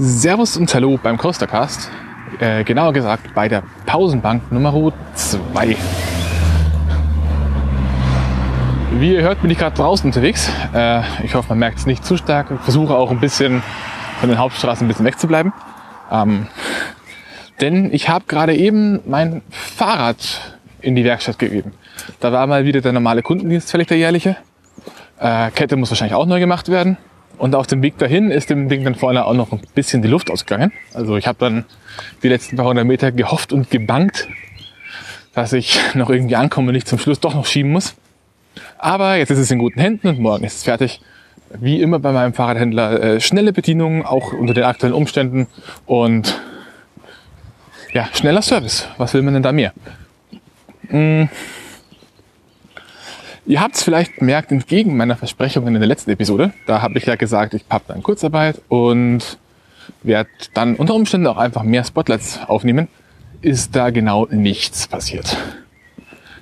Servus und Hallo beim Coastercast. Äh, genauer gesagt bei der Pausenbank Nummer 2. Wie ihr hört, bin ich gerade draußen unterwegs. Äh, ich hoffe, man merkt es nicht zu stark. Ich versuche auch ein bisschen von den Hauptstraßen ein bisschen wegzubleiben. Ähm, denn ich habe gerade eben mein Fahrrad in die Werkstatt gegeben. Da war mal wieder der normale Kundendienst fällig, der jährliche. Äh, Kette muss wahrscheinlich auch neu gemacht werden. Und auf dem Weg dahin ist dem Ding dann vorne auch noch ein bisschen die Luft ausgegangen. Also ich habe dann die letzten paar hundert Meter gehofft und gebankt, dass ich noch irgendwie ankomme und nicht zum Schluss doch noch schieben muss. Aber jetzt ist es in guten Händen und morgen ist es fertig. Wie immer bei meinem Fahrradhändler äh, schnelle Bedienung, auch unter den aktuellen Umständen und ja, schneller Service. Was will man denn da mehr? Hm. Ihr habt es vielleicht gemerkt, entgegen meiner Versprechungen in der letzten Episode, da habe ich ja gesagt, ich habe dann Kurzarbeit und werde dann unter Umständen auch einfach mehr Spotlights aufnehmen, ist da genau nichts passiert.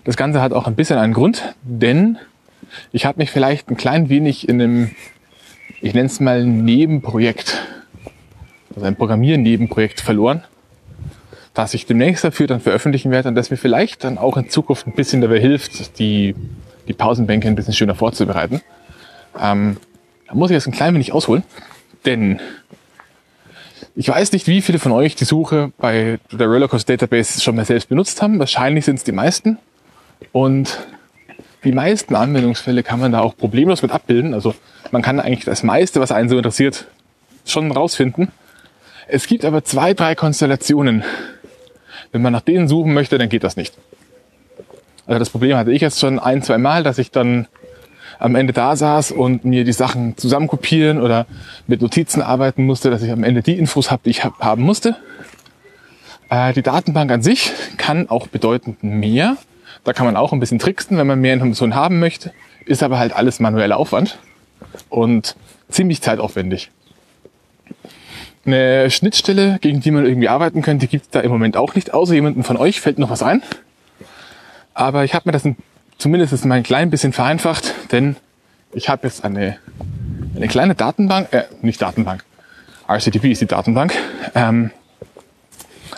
Das Ganze hat auch ein bisschen einen Grund, denn ich habe mich vielleicht ein klein wenig in einem, ich nenne es mal Nebenprojekt, also ein Programmiernebenprojekt verloren, das ich demnächst dafür dann veröffentlichen werde und das mir vielleicht dann auch in Zukunft ein bisschen dabei hilft, die die Pausenbänke ein bisschen schöner vorzubereiten. Ähm, da muss ich jetzt ein klein wenig ausholen, denn ich weiß nicht, wie viele von euch die Suche bei der Rollercoaster Database schon mal selbst benutzt haben. Wahrscheinlich sind es die meisten. Und die meisten Anwendungsfälle kann man da auch problemlos mit abbilden. Also man kann eigentlich das meiste, was einen so interessiert, schon rausfinden. Es gibt aber zwei, drei Konstellationen. Wenn man nach denen suchen möchte, dann geht das nicht. Also das Problem hatte ich jetzt schon ein, zwei Mal, dass ich dann am Ende da saß und mir die Sachen zusammenkopieren oder mit Notizen arbeiten musste, dass ich am Ende die Infos habe, die ich hab, haben musste. Äh, die Datenbank an sich kann auch bedeutend mehr. Da kann man auch ein bisschen tricksen, wenn man mehr Informationen haben möchte. Ist aber halt alles manueller Aufwand und ziemlich zeitaufwendig. Eine Schnittstelle, gegen die man irgendwie arbeiten könnte, gibt es da im Moment auch nicht. Außer jemanden von euch fällt noch was ein. Aber ich habe mir das ein, zumindest mal ein klein bisschen vereinfacht, denn ich habe jetzt eine, eine kleine Datenbank, äh, nicht Datenbank, RCTP ist die Datenbank, ähm,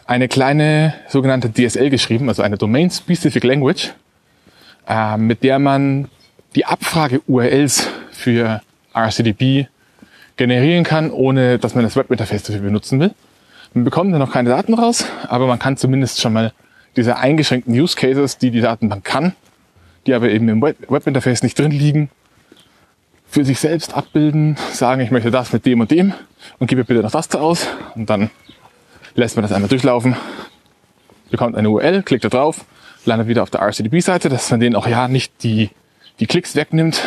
eine kleine sogenannte DSL geschrieben, also eine Domain Specific Language, äh, mit der man die Abfrage-URLs für RCDP generieren kann, ohne dass man das Webinterface dafür benutzen will. Man bekommt da noch keine Daten raus, aber man kann zumindest schon mal diese eingeschränkten Use Cases, die die Datenbank kann, die aber eben im Webinterface nicht drin liegen, für sich selbst abbilden, sagen, ich möchte das mit dem und dem und gebe bitte noch das da aus und dann lässt man das einmal durchlaufen, bekommt eine URL, klickt da drauf, landet wieder auf der RCDB-Seite, dass man denen auch ja nicht die, die Klicks wegnimmt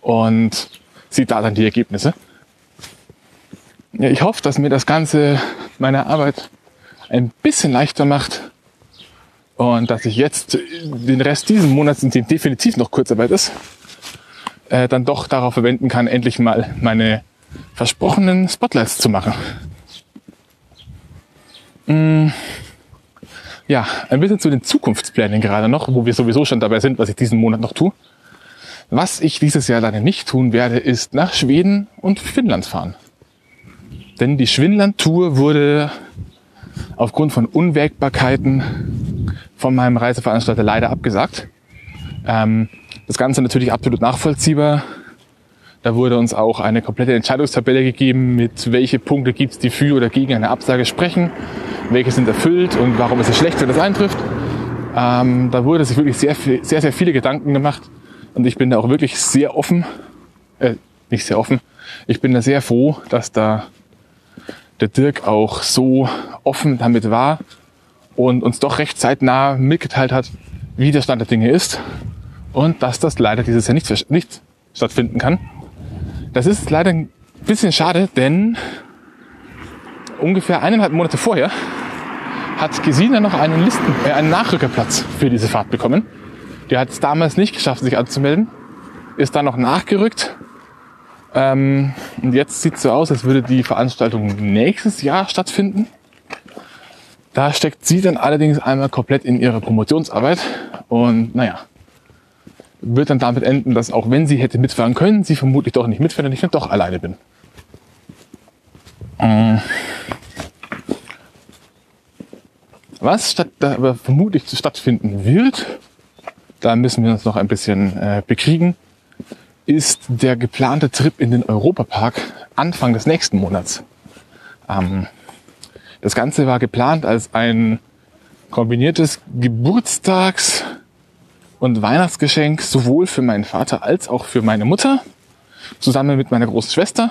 und sieht da dann die Ergebnisse. Ja, ich hoffe, dass mir das Ganze meine Arbeit ein bisschen leichter macht, und dass ich jetzt den Rest dieses Monats, in dem definitiv noch Kurzarbeit ist, äh, dann doch darauf verwenden kann, endlich mal meine versprochenen Spotlights zu machen. Mm, ja, ein bisschen zu den Zukunftsplänen gerade noch, wo wir sowieso schon dabei sind, was ich diesen Monat noch tue. Was ich dieses Jahr leider nicht tun werde, ist nach Schweden und Finnland fahren. Denn die Schwinland-Tour wurde aufgrund von Unwägbarkeiten von meinem Reiseveranstalter leider abgesagt. Ähm, das Ganze natürlich absolut nachvollziehbar. Da wurde uns auch eine komplette Entscheidungstabelle gegeben, mit welche Punkte gibt es, die für oder gegen eine Absage sprechen, welche sind erfüllt und warum ist es schlecht, wenn das eintrifft. Ähm, da wurde sich wirklich sehr, sehr, sehr viele Gedanken gemacht und ich bin da auch wirklich sehr offen, äh, nicht sehr offen, ich bin da sehr froh, dass da der Dirk auch so offen damit war und uns doch recht zeitnah mitgeteilt hat, wie der Stand der Dinge ist und dass das leider dieses Jahr nicht, nicht stattfinden kann. Das ist leider ein bisschen schade, denn ungefähr eineinhalb Monate vorher hat Gesina noch einen Listen, äh, einen Nachrückerplatz für diese Fahrt bekommen. Die hat es damals nicht geschafft, sich anzumelden, ist dann noch nachgerückt ähm, und jetzt sieht es so aus, als würde die Veranstaltung nächstes Jahr stattfinden. Da steckt sie dann allerdings einmal komplett in ihre Promotionsarbeit und naja, wird dann damit enden, dass auch wenn sie hätte mitfahren können, sie vermutlich doch nicht mitfährt und ich dann doch alleine bin. Ähm, was statt, aber vermutlich stattfinden wird, da müssen wir uns noch ein bisschen äh, bekriegen, ist der geplante Trip in den Europapark Anfang des nächsten Monats. Ähm, das Ganze war geplant als ein kombiniertes Geburtstags- und Weihnachtsgeschenk sowohl für meinen Vater als auch für meine Mutter, zusammen mit meiner großen Schwester.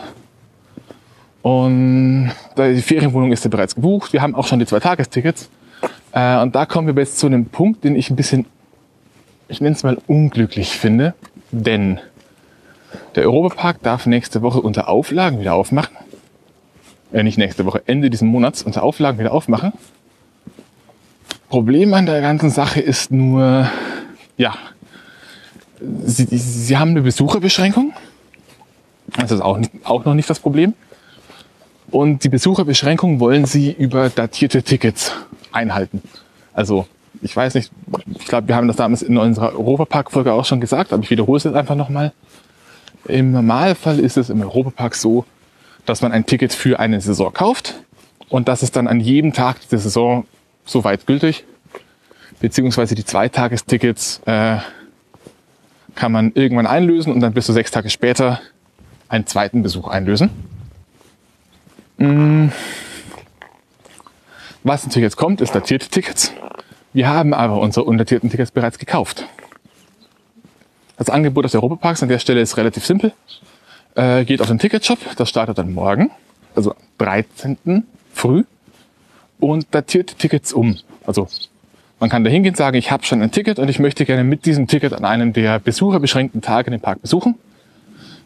Und die Ferienwohnung ist ja bereits gebucht. Wir haben auch schon die zwei Tagestickets. Äh, und da kommen wir jetzt zu einem Punkt, den ich ein bisschen, ich nenne es mal unglücklich finde. Denn der Europapark darf nächste Woche unter Auflagen wieder aufmachen. Äh, nicht nächste Woche, Ende diesen Monats unter Auflagen wieder aufmachen. Problem an der ganzen Sache ist nur, ja, sie, sie haben eine Besucherbeschränkung. Das ist auch, auch noch nicht das Problem. Und die Besucherbeschränkung wollen sie über datierte Tickets einhalten. Also, ich weiß nicht, ich glaube, wir haben das damals in unserer Europapark-Folge auch schon gesagt, aber ich wiederhole es jetzt einfach nochmal. Im Normalfall ist es im Europapark so, dass man ein Ticket für eine Saison kauft und das ist dann an jedem Tag der Saison soweit gültig. Beziehungsweise die Zweitagestickets äh, kann man irgendwann einlösen und dann bis zu sechs Tage später einen zweiten Besuch einlösen. Mm. Was natürlich jetzt kommt, ist datierte Tickets. Wir haben aber unsere undatierten Tickets bereits gekauft. Das Angebot des Europaparks an der Stelle ist relativ simpel. Äh, geht auf den Ticketshop, das startet dann morgen, also 13. früh und datiert Tickets um. Also man kann da hingehen und sagen, ich habe schon ein Ticket und ich möchte gerne mit diesem Ticket an einem der besucherbeschränkten Tage den Park besuchen.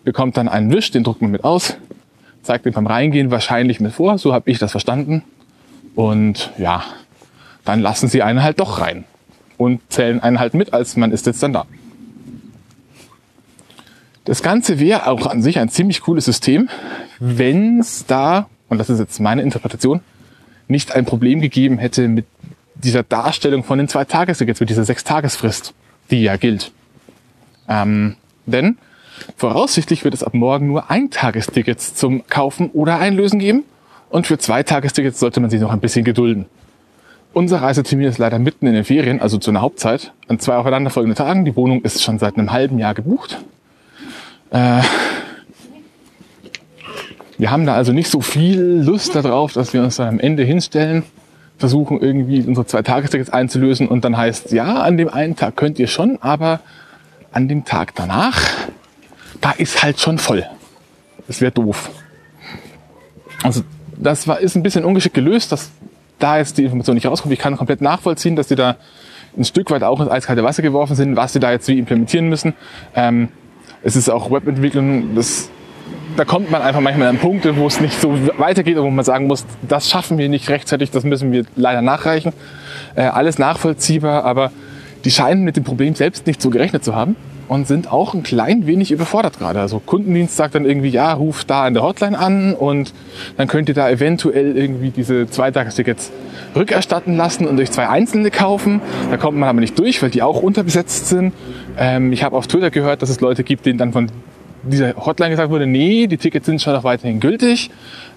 Bekommt dann einen Wisch, den druckt man mit aus, zeigt den beim Reingehen wahrscheinlich mit vor, so habe ich das verstanden. Und ja, dann lassen sie einen halt doch rein und zählen einen halt mit, als man ist jetzt dann da. Das Ganze wäre auch an sich ein ziemlich cooles System, wenn es da, und das ist jetzt meine Interpretation, nicht ein Problem gegeben hätte mit dieser Darstellung von den zwei Tagestickets, mit dieser Sechstagesfrist, die ja gilt. Ähm, denn voraussichtlich wird es ab morgen nur Eintagestickets zum Kaufen oder Einlösen geben und für zwei Tagestickets sollte man sich noch ein bisschen gedulden. Unser Reisetermin ist leider mitten in den Ferien, also zu einer Hauptzeit, an zwei aufeinanderfolgenden Tagen. Die Wohnung ist schon seit einem halben Jahr gebucht. Äh, wir haben da also nicht so viel Lust darauf, dass wir uns dann am Ende hinstellen, versuchen irgendwie unsere zwei Tagestickets einzulösen und dann heißt, ja, an dem einen Tag könnt ihr schon, aber an dem Tag danach, da ist halt schon voll. Das wäre doof. Also das war, ist ein bisschen ungeschickt gelöst, dass da jetzt die Information nicht rauskommt. Ich kann komplett nachvollziehen, dass sie da ein Stück weit auch ins eiskalte Wasser geworfen sind, was sie da jetzt wie implementieren müssen. Ähm, es ist auch Webentwicklung, das da kommt man einfach manchmal an Punkte, wo es nicht so weitergeht und wo man sagen muss, das schaffen wir nicht rechtzeitig, das müssen wir leider nachreichen. Äh, alles nachvollziehbar, aber die scheinen mit dem Problem selbst nicht so gerechnet zu haben und sind auch ein klein wenig überfordert gerade. Also Kundendienst sagt dann irgendwie, ja, ruf da an der Hotline an und dann könnt ihr da eventuell irgendwie diese Zweitagestickets rückerstatten lassen und euch zwei einzelne kaufen. Da kommt man aber nicht durch, weil die auch unterbesetzt sind. Ähm, ich habe auf Twitter gehört, dass es Leute gibt, denen dann von dieser Hotline gesagt wurde, nee, die Tickets sind schon noch weiterhin gültig.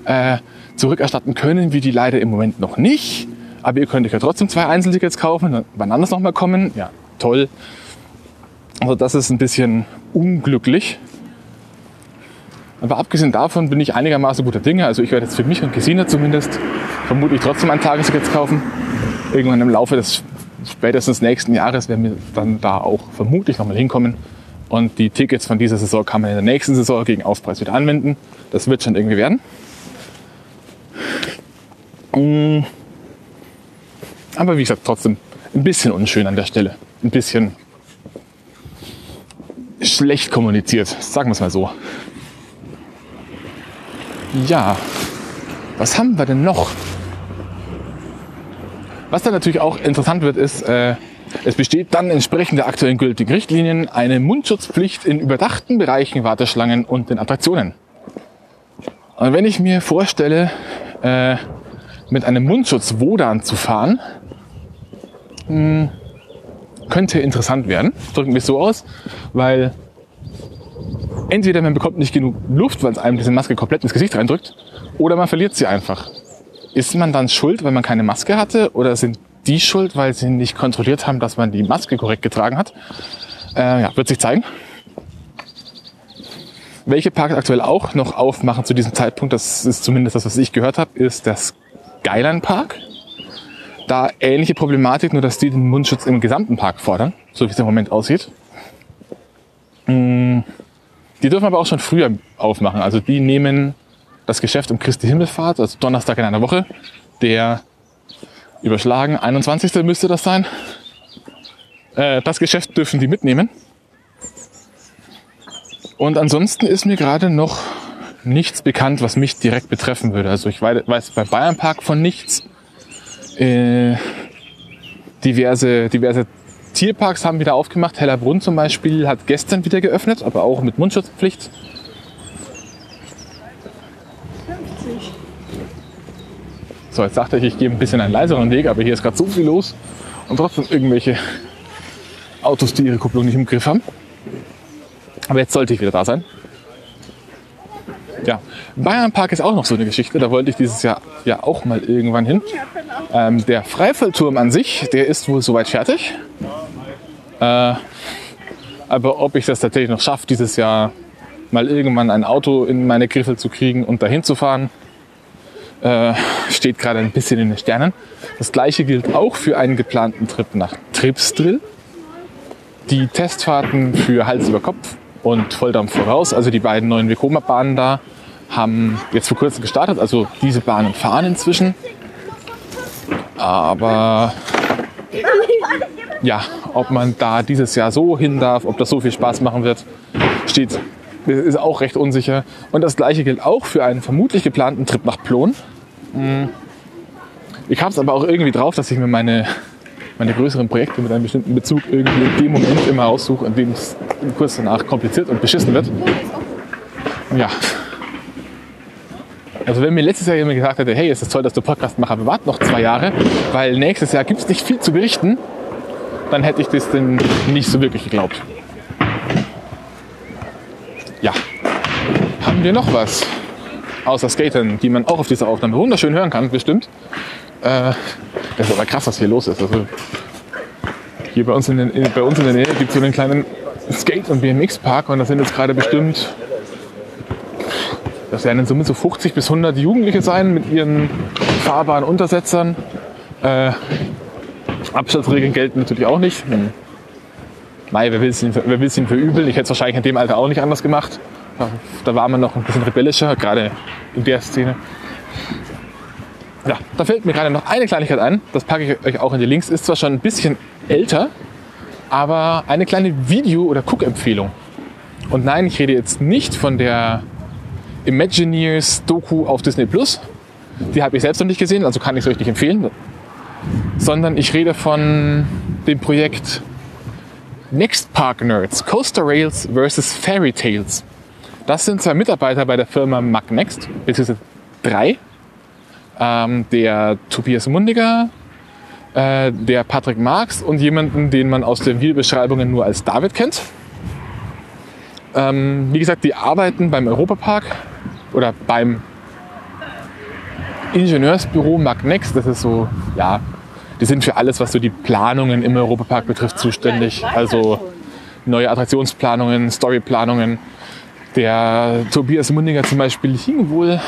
Äh, zurückerstatten können wir die leider im Moment noch nicht. Aber ihr könnt euch ja trotzdem zwei Einzeltickets kaufen, wann anders nochmal kommen. Ja, toll. Also das ist ein bisschen unglücklich. Aber abgesehen davon bin ich einigermaßen guter Dinge. Also ich werde jetzt für mich und Gesine zumindest vermutlich trotzdem ein Tagesticket kaufen. Irgendwann im Laufe des spätestens nächsten Jahres werden wir dann da auch vermutlich nochmal hinkommen. Und die Tickets von dieser Saison kann man in der nächsten Saison gegen Aufpreis wieder anwenden. Das wird schon irgendwie werden. Mm. Aber wie gesagt, trotzdem ein bisschen unschön an der Stelle. Ein bisschen schlecht kommuniziert, sagen wir es mal so. Ja, was haben wir denn noch? Was dann natürlich auch interessant wird, ist, äh, es besteht dann entsprechend der aktuellen gültigen Richtlinien eine Mundschutzpflicht in überdachten Bereichen, Warteschlangen und den Attraktionen. Und wenn ich mir vorstelle, äh, mit einem Mundschutz Wodan zu fahren, mh, hm, könnte interessant werden. Drücken wir es so aus, weil entweder man bekommt nicht genug Luft, weil es einem diese Maske komplett ins Gesicht reindrückt, oder man verliert sie einfach. Ist man dann schuld, weil man keine Maske hatte, oder sind die schuld, weil sie nicht kontrolliert haben, dass man die Maske korrekt getragen hat? Äh, ja, wird sich zeigen. Welche Parks aktuell auch noch aufmachen zu diesem Zeitpunkt, das ist zumindest das, was ich gehört habe, ist der Skyline Park. Da ähnliche Problematik, nur dass die den Mundschutz im gesamten Park fordern, so wie es im Moment aussieht. Mm, die dürfen aber auch schon früher aufmachen. Also die nehmen das Geschäft um Christi Himmelfahrt, also Donnerstag in einer Woche, der überschlagen 21. müsste das sein. Äh, das Geschäft dürfen die mitnehmen. Und ansonsten ist mir gerade noch nichts bekannt, was mich direkt betreffen würde. Also ich weiß bei Bayern Park von nichts. Äh, diverse, diverse Tierparks haben wieder aufgemacht. Hellerbrunn zum Beispiel hat gestern wieder geöffnet, aber auch mit Mundschutzpflicht. 50. So, jetzt dachte ich, ich gehe ein bisschen einen leiseren Weg, aber hier ist gerade so viel los und trotzdem irgendwelche Autos, die ihre Kupplung nicht im Griff haben. Aber jetzt sollte ich wieder da sein. Ja, Bayern Park ist auch noch so eine Geschichte. Da wollte ich dieses Jahr ja auch mal irgendwann hin. Ähm, der Freifallturm an sich, der ist wohl soweit fertig. Äh, aber ob ich das tatsächlich noch schaffe, dieses Jahr mal irgendwann ein Auto in meine Griffel zu kriegen und dahin zu fahren, äh, steht gerade ein bisschen in den Sternen. Das gleiche gilt auch für einen geplanten Trip nach Tripsdrill. Die Testfahrten für Hals über Kopf und Volldampf voraus, also die beiden neuen Vekoma-Bahnen da, haben jetzt vor kurzem gestartet. Also diese Bahnen fahren inzwischen. Aber ja, ob man da dieses Jahr so hin darf, ob das so viel Spaß machen wird, steht, ist auch recht unsicher. Und das gleiche gilt auch für einen vermutlich geplanten Trip nach Plon. Hm. Ich habe es aber auch irgendwie drauf, dass ich mir meine, meine größeren Projekte mit einem bestimmten Bezug irgendwie in dem Moment immer aussuche, in dem es kurz danach kompliziert und beschissen wird. Ja. Also wenn mir letztes Jahr jemand gesagt hätte, hey, es ist toll, dass du Podcast machst, aber warte noch zwei Jahre, weil nächstes Jahr gibt es nicht viel zu berichten, dann hätte ich das denn nicht so wirklich geglaubt. Ja. Haben wir noch was? Außer Skaten, die man auch auf dieser Aufnahme wunderschön hören kann, bestimmt. Äh, das ist aber krass, was hier los ist. Also hier bei uns in, den, bei uns in der Nähe gibt es so einen kleinen Skate- und BMX-Park und da sind jetzt gerade bestimmt, das werden in Summe so 50 bis 100 Jugendliche sein mit ihren fahrbaren Untersetzern. Äh, Abstandsregeln gelten natürlich auch nicht. Hm. Nein, wer will es ihnen, verübeln? Ich hätte es wahrscheinlich in dem Alter auch nicht anders gemacht. Da war man noch ein bisschen rebellischer, gerade in der Szene. Ja, da fällt mir gerade noch eine Kleinigkeit ein. Das packe ich euch auch in die Links. Ist zwar schon ein bisschen älter, aber eine kleine Video- oder Cook-Empfehlung. Und nein, ich rede jetzt nicht von der Imagineers Doku auf Disney Plus. Die habe ich selbst noch nicht gesehen, also kann ich es euch nicht empfehlen sondern ich rede von dem Projekt Next Park Nerds, Coaster Rails vs. Fairy Tales. Das sind zwei Mitarbeiter bei der Firma Magnext, beziehungsweise drei. Ähm, der Tobias Mundiger, äh, der Patrick Marx und jemanden, den man aus den Videobeschreibungen nur als David kennt. Ähm, wie gesagt, die arbeiten beim Europapark oder beim Ingenieursbüro Magnext. Das ist so, ja, die sind für alles, was so die Planungen im Europapark betrifft, zuständig. Also neue Attraktionsplanungen, Storyplanungen. Der Tobias Mundinger zum Beispiel hing wohl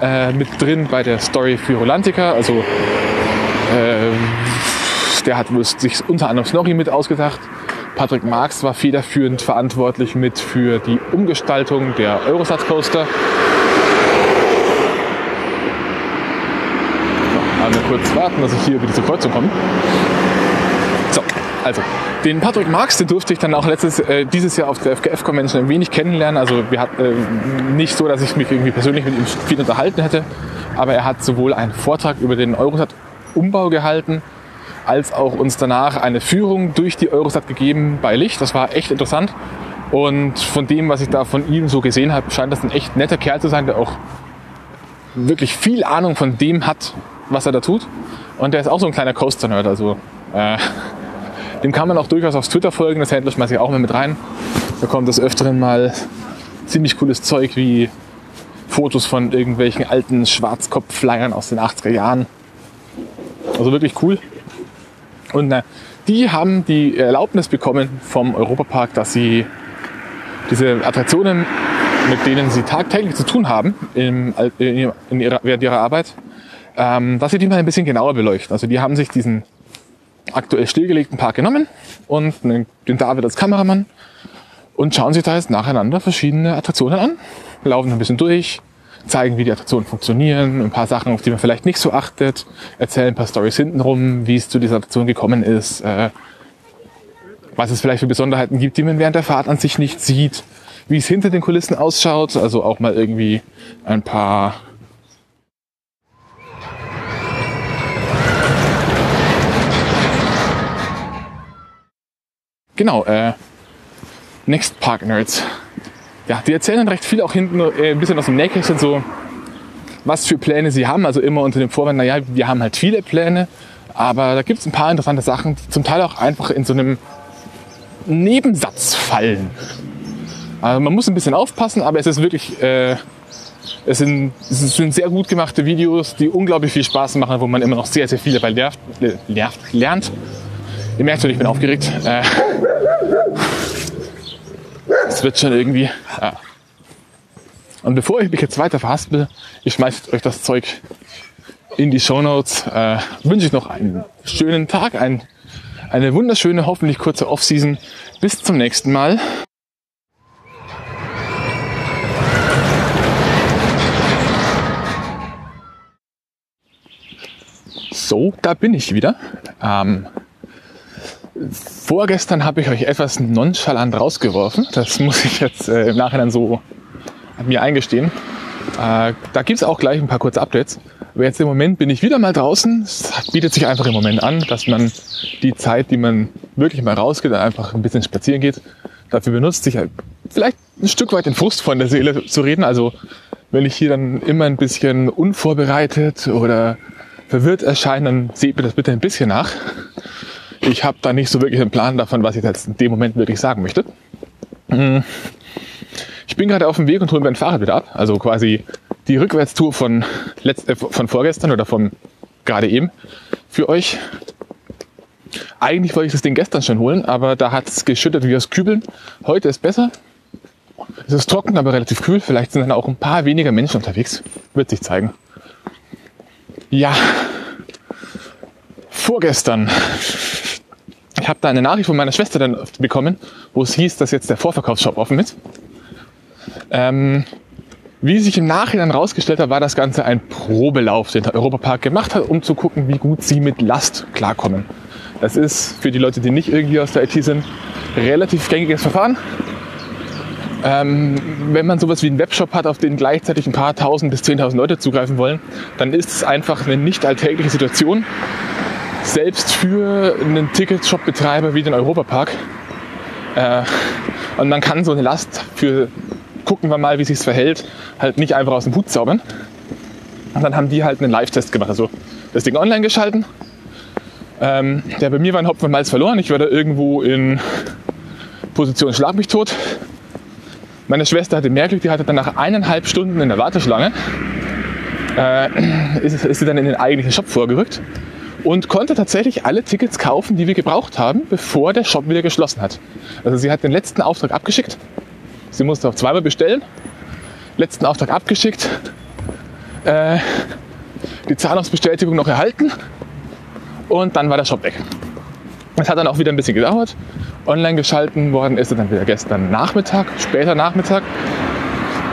äh, mit drin bei der Story für Rolantica. Also äh, der hat sich unter anderem Snorri mit ausgedacht. Patrick Marx war federführend verantwortlich mit für die Umgestaltung der Eurosat Coaster. Einmal kurz warten, dass ich hier über diese Kreuzung komme. So, also den Patrick Marx, den durfte ich dann auch letztes, äh, dieses Jahr auf der FKF Convention ein wenig kennenlernen. Also wir hatten äh, nicht so, dass ich mich irgendwie persönlich mit ihm viel unterhalten hätte, aber er hat sowohl einen Vortrag über den Eurosat-Umbau gehalten, als auch uns danach eine Führung durch die Eurosat gegeben bei Licht. Das war echt interessant. Und von dem, was ich da von ihm so gesehen habe, scheint das ein echt netter Kerl zu sein, der auch wirklich viel Ahnung von dem hat, was er da tut. Und der ist auch so ein kleiner Coaster-Nerd. Also äh, dem kann man auch durchaus auf Twitter folgen. Das schmeiße ich auch mal mit rein. Da kommt des Öfteren mal ziemlich cooles Zeug wie Fotos von irgendwelchen alten Schwarzkopf-Flyern aus den 80er Jahren. Also wirklich cool. Und na, die haben die Erlaubnis bekommen vom Europapark, dass sie diese Attraktionen, mit denen sie tagtäglich zu tun haben im, in ihrer, während ihrer Arbeit, ähm, dass sie die mal ein bisschen genauer beleuchten. Also die haben sich diesen aktuell stillgelegten Park genommen und den David als Kameramann und schauen sich da jetzt nacheinander verschiedene Attraktionen an, laufen ein bisschen durch, zeigen, wie die Attraktionen funktionieren, ein paar Sachen, auf die man vielleicht nicht so achtet, erzählen ein paar Stories hintenrum, wie es zu dieser Attraktion gekommen ist, äh, was es vielleicht für Besonderheiten gibt, die man während der Fahrt an sich nicht sieht, wie es hinter den Kulissen ausschaut, also auch mal irgendwie ein paar Genau, äh, Next Park Nerds. Ja, die erzählen dann recht viel auch hinten äh, ein bisschen aus dem Nähkästchen so, was für Pläne sie haben. Also immer unter dem Vorwand, naja, wir haben halt viele Pläne, aber da gibt es ein paar interessante Sachen, die zum Teil auch einfach in so einem Nebensatz fallen. Also man muss ein bisschen aufpassen, aber es ist wirklich, äh, es, sind, es sind sehr gut gemachte Videos, die unglaublich viel Spaß machen, wo man immer noch sehr, sehr viel dabei lernt. lernt. Ihr merkt schon, ich bin aufgeregt. Äh, es wird schon irgendwie. Ja. Und bevor ich mich jetzt weiter verhaspel, ich schmeiße euch das Zeug in die Show Notes. Äh, wünsche ich noch einen schönen Tag, ein, eine wunderschöne, hoffentlich kurze Off-Season. Bis zum nächsten Mal. So, da bin ich wieder. Ähm, vorgestern habe ich euch etwas nonchalant rausgeworfen. Das muss ich jetzt äh, im Nachhinein so mir eingestehen. Äh, da gibt's auch gleich ein paar kurze Updates. Aber jetzt im Moment bin ich wieder mal draußen. Es bietet sich einfach im Moment an, dass man die Zeit, die man wirklich mal rausgeht, einfach ein bisschen spazieren geht, dafür benutzt, sich halt vielleicht ein Stück weit den Frust von der Seele zu reden. Also wenn ich hier dann immer ein bisschen unvorbereitet oder verwirrt erscheine, dann seht mir das bitte ein bisschen nach ich habe da nicht so wirklich einen Plan davon, was ich jetzt in dem Moment wirklich sagen möchte. Hm. Ich bin gerade auf dem Weg und hole mein Fahrrad wieder ab. Also quasi die Rückwärtstour von, letzt, äh, von vorgestern oder von gerade eben für euch. Eigentlich wollte ich das Ding gestern schon holen, aber da hat es geschüttet wie aus Kübeln. Heute ist besser. Es ist trocken, aber relativ kühl. Vielleicht sind dann auch ein paar weniger Menschen unterwegs. Wird sich zeigen. Ja, vorgestern ich habe da eine Nachricht von meiner Schwester dann bekommen, wo es hieß, dass jetzt der Vorverkaufsshop offen ist. Ähm, wie sich im Nachhinein rausgestellt hat, war das Ganze ein Probelauf, den der Europapark gemacht hat, um zu gucken, wie gut sie mit Last klarkommen. Das ist für die Leute, die nicht irgendwie aus der IT sind, relativ gängiges Verfahren. Ähm, wenn man sowas wie einen Webshop hat, auf den gleichzeitig ein paar tausend bis zehntausend Leute zugreifen wollen, dann ist es einfach eine nicht alltägliche Situation, selbst für einen Ticketshop-Betreiber wie den Europapark. Äh, und man kann so eine Last für gucken wir mal, wie sich's verhält, halt nicht einfach aus dem Hut zaubern. Und dann haben die halt einen Live-Test gemacht, also das Ding online geschalten. Ähm, der bei mir war ein Hopfen und Malz verloren. Ich war da irgendwo in Position Schlag mich tot. Meine Schwester hatte mehr Glück, die hatte dann nach eineinhalb Stunden in der Warteschlange, äh, ist, ist sie dann in den eigentlichen Shop vorgerückt und konnte tatsächlich alle Tickets kaufen, die wir gebraucht haben, bevor der Shop wieder geschlossen hat. Also sie hat den letzten Auftrag abgeschickt. Sie musste auch zweimal bestellen. Letzten Auftrag abgeschickt. Äh, die Zahlungsbestätigung noch erhalten. Und dann war der Shop weg. Es hat dann auch wieder ein bisschen gedauert. Online geschalten worden ist er dann wieder gestern Nachmittag, später Nachmittag.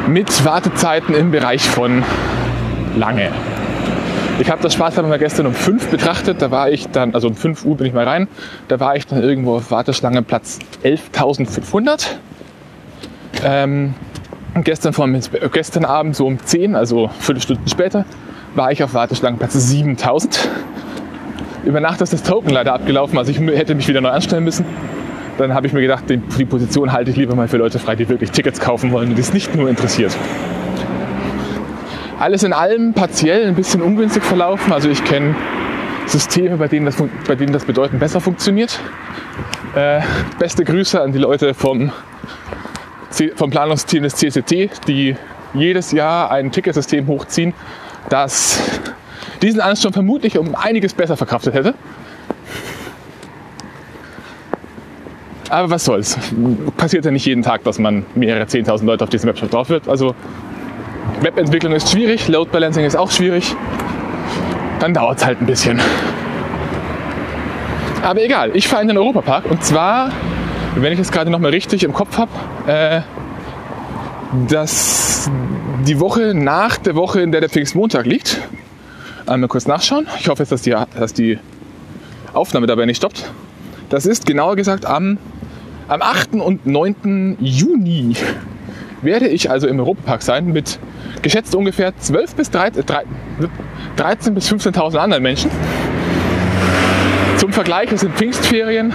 Mit Wartezeiten im Bereich von lange. Ich habe das Spaßhalber mal gestern um 5 betrachtet. Da war ich dann, also um 5 Uhr bin ich mal rein. Da war ich dann irgendwo auf Warteschlange Platz 11.500. Ähm, gestern, gestern Abend so um 10, also fünf Stunden später, war ich auf Warteschlange Platz 7000. Über Nacht ist das Token leider abgelaufen, also ich hätte mich wieder neu anstellen müssen. Dann habe ich mir gedacht, die Position halte ich lieber mal für Leute frei, die wirklich Tickets kaufen wollen und die es nicht nur interessiert alles in allem partiell ein bisschen ungünstig verlaufen. Also ich kenne Systeme, bei denen, das, bei denen das Bedeuten besser funktioniert. Äh, beste Grüße an die Leute vom vom Planungsteam des CCT, die jedes Jahr ein Ticketsystem hochziehen, das diesen Ansturm vermutlich um einiges besser verkraftet hätte. Aber was soll's. Passiert ja nicht jeden Tag, dass man mehrere 10.000 Leute auf diesem Webshop drauf wird. Also Webentwicklung ist schwierig, Load Balancing ist auch schwierig. Dann dauert es halt ein bisschen. Aber egal, ich fahre in den Europapark und zwar, wenn ich es gerade noch mal richtig im Kopf habe, äh, dass die Woche nach der Woche, in der der Pfingstmontag liegt, einmal kurz nachschauen. Ich hoffe jetzt, dass die, dass die Aufnahme dabei nicht stoppt. Das ist genauer gesagt am, am 8. und 9. Juni werde ich also im Europapark sein mit geschätzt ungefähr 12 bis 13, 13 bis 15.000 anderen Menschen. Zum Vergleich, es sind Pfingstferien,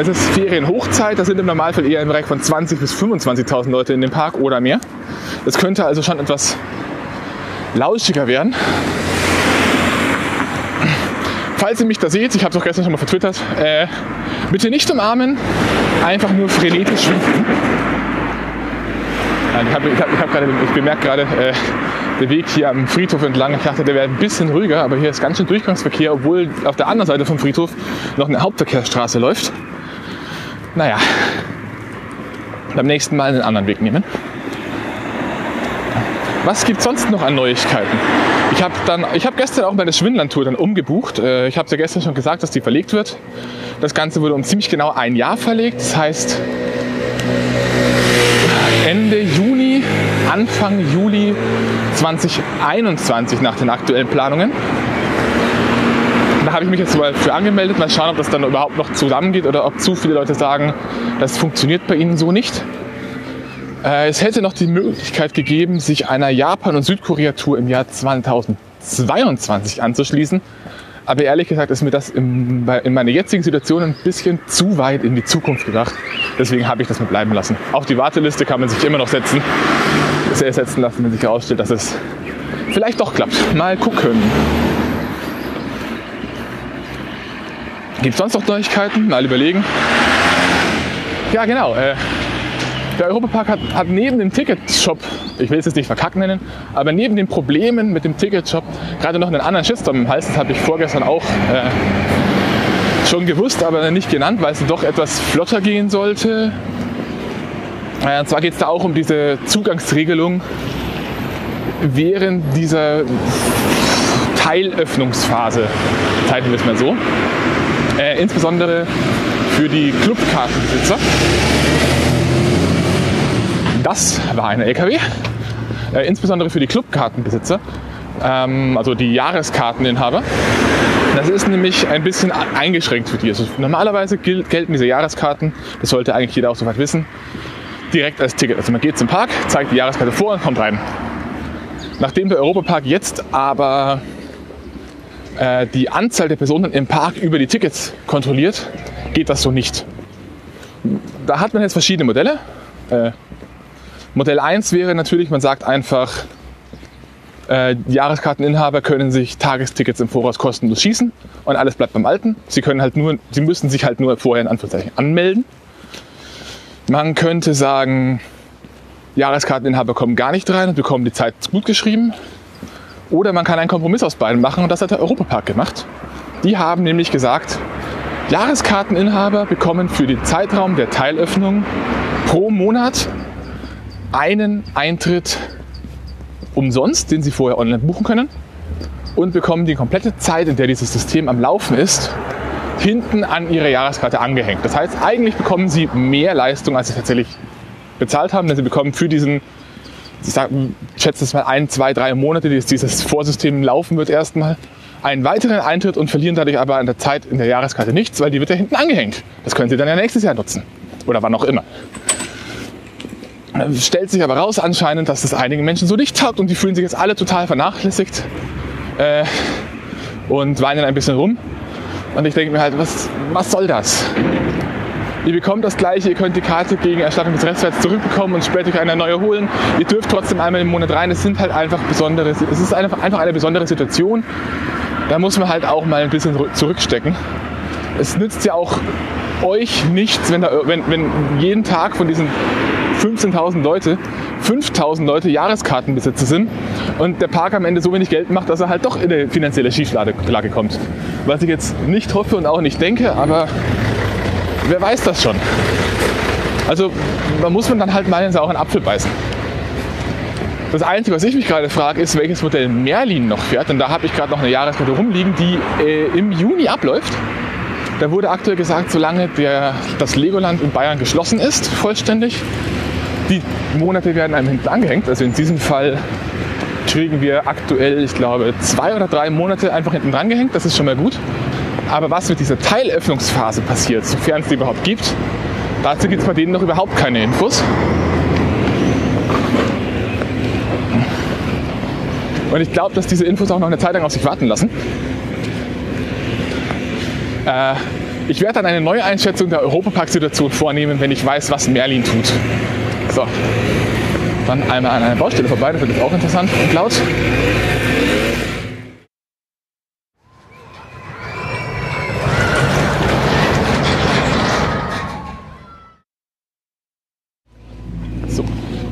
es ist Ferienhochzeit, da sind im Normalfall eher im Bereich von 20 bis 25.000 Leute in dem Park oder mehr. Das könnte also schon etwas lauschiger werden. Falls ihr mich da seht, ich habe es auch gestern schon mal vertwittert, äh, bitte nicht umarmen, einfach nur frenetisch winken. Ich, hab, ich, hab, ich, hab grade, ich bemerke gerade, äh, der Weg hier am Friedhof entlang, ich dachte, der wäre ein bisschen ruhiger, aber hier ist ganz schön Durchgangsverkehr, obwohl auf der anderen Seite vom Friedhof noch eine Hauptverkehrsstraße läuft. Naja, beim nächsten Mal einen anderen Weg nehmen. Was gibt sonst noch an Neuigkeiten? Ich habe dann, gestern auch meine Schwindland-Tour dann umgebucht. Äh, ich habe ja gestern schon gesagt, dass die verlegt wird. Das Ganze wurde um ziemlich genau ein Jahr verlegt. Das heißt, Ende Juni, Anfang Juli 2021 nach den aktuellen Planungen. Da habe ich mich jetzt mal für angemeldet. Mal schauen, ob das dann überhaupt noch zusammengeht oder ob zu viele Leute sagen, das funktioniert bei ihnen so nicht. Äh, es hätte noch die Möglichkeit gegeben, sich einer Japan- und Südkorea-Tour im Jahr 2022 anzuschließen. Aber ehrlich gesagt ist mir das in, in meiner jetzigen Situation ein bisschen zu weit in die Zukunft gedacht. Deswegen habe ich das mit bleiben lassen. Auf die Warteliste kann man sich immer noch setzen, sehr setzen lassen, wenn sich herausstellt, dass es vielleicht doch klappt. Mal gucken. Gibt es sonst noch Neuigkeiten? Mal überlegen. Ja, genau. Äh, der Europapark hat, hat neben dem Ticketshop, ich will es jetzt nicht verkackt nennen, aber neben den Problemen mit dem Ticketshop gerade noch einen anderen Shitstorm im Hals. Das habe ich vorgestern auch äh, schon gewusst, aber nicht genannt, weil es doch etwas flotter gehen sollte. Und zwar geht es da auch um diese Zugangsregelung während dieser Teilöffnungsphase, teilen wir es mal so. Äh, insbesondere für die Clubkartenbesitzer. Das war ein LKW, äh, insbesondere für die Clubkartenbesitzer, ähm, also die Jahreskarteninhaber. Das ist nämlich ein bisschen eingeschränkt für die. Also normalerweise gelten diese Jahreskarten, das sollte eigentlich jeder auch soweit wissen, direkt als Ticket. Also man geht zum Park, zeigt die Jahreskarte vor und kommt rein. Nachdem der Europapark jetzt aber äh, die Anzahl der Personen im Park über die Tickets kontrolliert, geht das so nicht. Da hat man jetzt verschiedene Modelle. Äh, Modell 1 wäre natürlich, man sagt einfach, äh, Jahreskarteninhaber können sich Tagestickets im Voraus kostenlos schießen und alles bleibt beim Alten. Sie können halt nur, sie müssen sich halt nur vorher in Anführungszeichen anmelden. Man könnte sagen, Jahreskarteninhaber kommen gar nicht rein und bekommen die Zeit gut geschrieben. Oder man kann einen Kompromiss aus beiden machen und das hat der Europapark gemacht. Die haben nämlich gesagt, Jahreskarteninhaber bekommen für den Zeitraum der Teilöffnung pro Monat einen Eintritt umsonst, den Sie vorher online buchen können und bekommen die komplette Zeit, in der dieses System am Laufen ist, hinten an Ihre Jahreskarte angehängt. Das heißt, eigentlich bekommen Sie mehr Leistung, als Sie tatsächlich bezahlt haben, denn Sie bekommen für diesen, ich, sag, ich schätze es mal ein, zwei, drei Monate, die dieses Vorsystem laufen wird erstmal, einen weiteren Eintritt und verlieren dadurch aber an der Zeit in der Jahreskarte nichts, weil die wird ja hinten angehängt. Das können Sie dann ja nächstes Jahr nutzen. Oder wann auch immer. Stellt sich aber raus anscheinend, dass das einigen Menschen so nicht taugt und die fühlen sich jetzt alle total vernachlässigt äh, und weinen ein bisschen rum. Und ich denke mir halt, was, was soll das? Ihr bekommt das gleiche, ihr könnt die Karte gegen Erstattung des Restwerts zurückbekommen und später eine neue holen. Ihr dürft trotzdem einmal im Monat rein. Es sind halt einfach besondere, es ist einfach eine besondere Situation. Da muss man halt auch mal ein bisschen zurückstecken. Es nützt ja auch euch nichts, wenn, da, wenn, wenn jeden Tag von diesen 15.000 Leute, 5.000 Leute Jahreskartenbesitzer sind und der Park am Ende so wenig Geld macht, dass er halt doch in eine finanzielle Schieflage kommt. Was ich jetzt nicht hoffe und auch nicht denke, aber wer weiß das schon. Also man muss man dann halt mal in sauren Apfel beißen. Das Einzige, was ich mich gerade frage, ist, welches Modell Merlin noch fährt. Denn da habe ich gerade noch eine Jahreskarte rumliegen, die äh, im Juni abläuft. Da wurde aktuell gesagt, solange der, das Legoland in Bayern geschlossen ist, vollständig, die Monate werden einem hinten angehängt. Also in diesem Fall kriegen wir aktuell, ich glaube, zwei oder drei Monate einfach hinten dran gehängt. Das ist schon mal gut. Aber was mit dieser Teilöffnungsphase passiert, sofern es die überhaupt gibt, dazu gibt es bei denen noch überhaupt keine Infos. Und ich glaube, dass diese Infos auch noch eine Zeit lang auf sich warten lassen. Äh, ich werde dann eine neue Einschätzung der Europapark-Situation vornehmen, wenn ich weiß, was Merlin tut. So, dann einmal an einer Baustelle vorbei, das wird jetzt auch interessant und laut.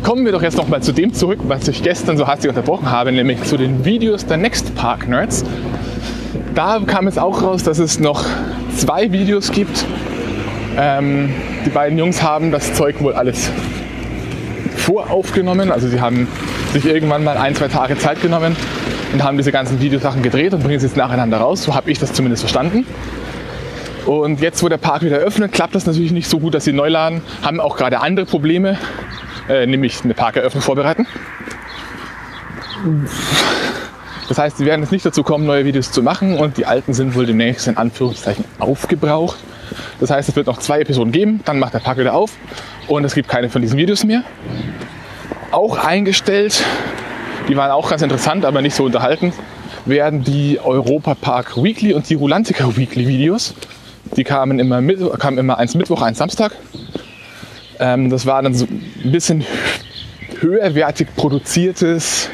kommen wir doch jetzt noch mal zu dem zurück, was ich gestern so hastig unterbrochen habe, nämlich zu den Videos der Next Park Nerds. Da kam es auch raus, dass es noch zwei Videos gibt. Ähm, die beiden Jungs haben das Zeug wohl alles voraufgenommen. Also sie haben sich irgendwann mal ein, zwei Tage Zeit genommen und haben diese ganzen Videosachen gedreht und bringen sie jetzt nacheinander raus. So habe ich das zumindest verstanden. Und jetzt, wo der Park wieder öffnet, klappt das natürlich nicht so gut, dass sie neu laden. Haben auch gerade andere Probleme äh, nämlich eine Parkeröffnung vorbereiten. Das heißt, sie werden jetzt nicht dazu kommen, neue Videos zu machen und die alten sind wohl demnächst in Anführungszeichen aufgebraucht. Das heißt, es wird noch zwei Episoden geben, dann macht der Park wieder auf und es gibt keine von diesen Videos mehr. Auch eingestellt, die waren auch ganz interessant, aber nicht so unterhaltend, werden die Europa Park Weekly und die Rulantica Weekly Videos. Die kamen immer, kamen immer eins Mittwoch, eins Samstag. Ähm, das war dann so ein bisschen höherwertig produziertes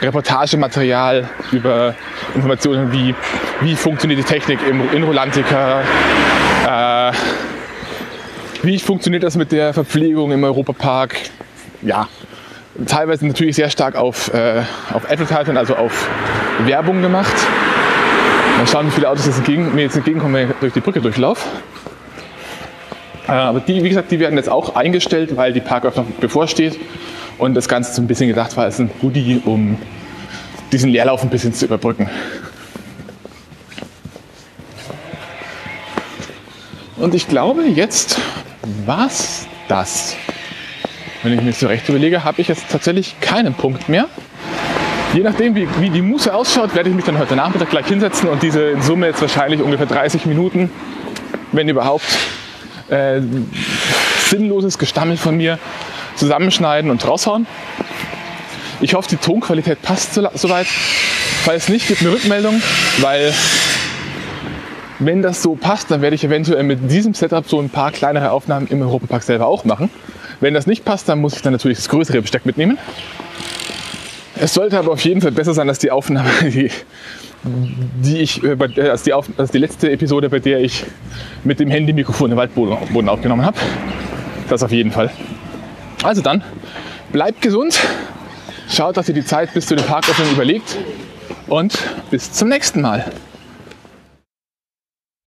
Reportagematerial über Informationen wie, wie funktioniert die Technik im, in Rolantica, äh, wie funktioniert das mit der Verpflegung im Europapark. Ja, teilweise natürlich sehr stark auf, äh, auf Advertising, also auf Werbung gemacht. Mal schauen, wie viele Autos jetzt entgegen, mir jetzt entgegenkommen, wenn ich durch die Brücke durchlaufe. Äh, aber die, wie gesagt, die werden jetzt auch eingestellt, weil die Parköffnung bevorsteht und das Ganze so ein bisschen gedacht war als ein Goodie, um diesen Leerlauf ein bisschen zu überbrücken. Und ich glaube, jetzt war's das. Wenn ich mir so recht überlege, habe ich jetzt tatsächlich keinen Punkt mehr. Je nachdem, wie, wie die Muße ausschaut, werde ich mich dann heute Nachmittag gleich hinsetzen und diese in Summe jetzt wahrscheinlich ungefähr 30 Minuten, wenn überhaupt, äh, sinnloses Gestammel von mir zusammenschneiden und raushauen. Ich hoffe, die Tonqualität passt soweit. Falls nicht, gibt eine Rückmeldung, weil wenn das so passt, dann werde ich eventuell mit diesem Setup so ein paar kleinere Aufnahmen im Europapark selber auch machen. Wenn das nicht passt, dann muss ich dann natürlich das größere Besteck mitnehmen. Es sollte aber auf jeden Fall besser sein als die Aufnahme, die die ich, äh, äh, als die, auf, als die letzte Episode, bei der ich mit dem Handy-Mikrofon im Waldboden aufgenommen habe. Das auf jeden Fall. Also dann, bleibt gesund, schaut, dass ihr die Zeit bis zu den Parköffnungen überlegt und bis zum nächsten Mal.